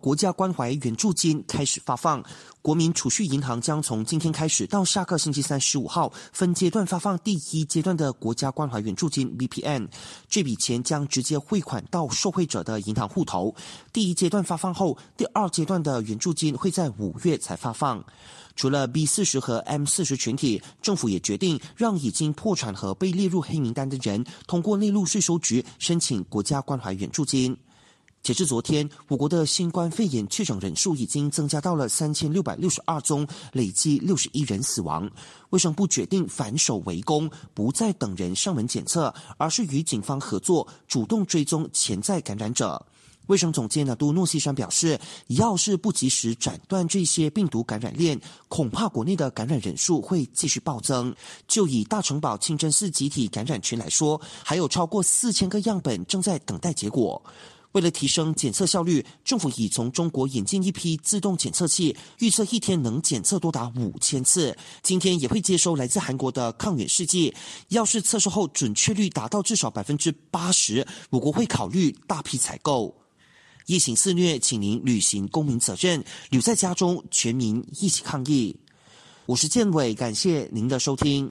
国家关怀援助金开始发放，国民储蓄银行将从今天开始到下个星期三十五号分阶段发放第一阶段的国家关怀援助金 （BPN）。这笔钱将直接汇款到受惠者的银行户头。第一阶段发放后，第二阶段的援助金会在五月才发放。除了 B 四十和 M 四十群体，政府也决定让已经破产和被列入黑名单的人通过内陆税收局申请国家关怀援助金。截至昨天，我国的新冠肺炎确诊人数已经增加到了三千六百六十二宗，累计六十一人死亡。卫生部决定反守为攻，不再等人上门检测，而是与警方合作，主动追踪潜在感染者。卫生总监纳都诺西山表示，要是不及时斩断这些病毒感染链，恐怕国内的感染人数会继续暴增。就以大城堡清真寺集体感染群来说，还有超过四千个样本正在等待结果。为了提升检测效率，政府已从中国引进一批自动检测器，预测一天能检测多达五千次。今天也会接收来自韩国的抗原试剂，要是测试后准确率达到至少百分之八十，我国会考虑大批采购。疫情肆虐，请您履行公民责任，留在家中，全民一起抗疫。我是建伟，感谢您的收听。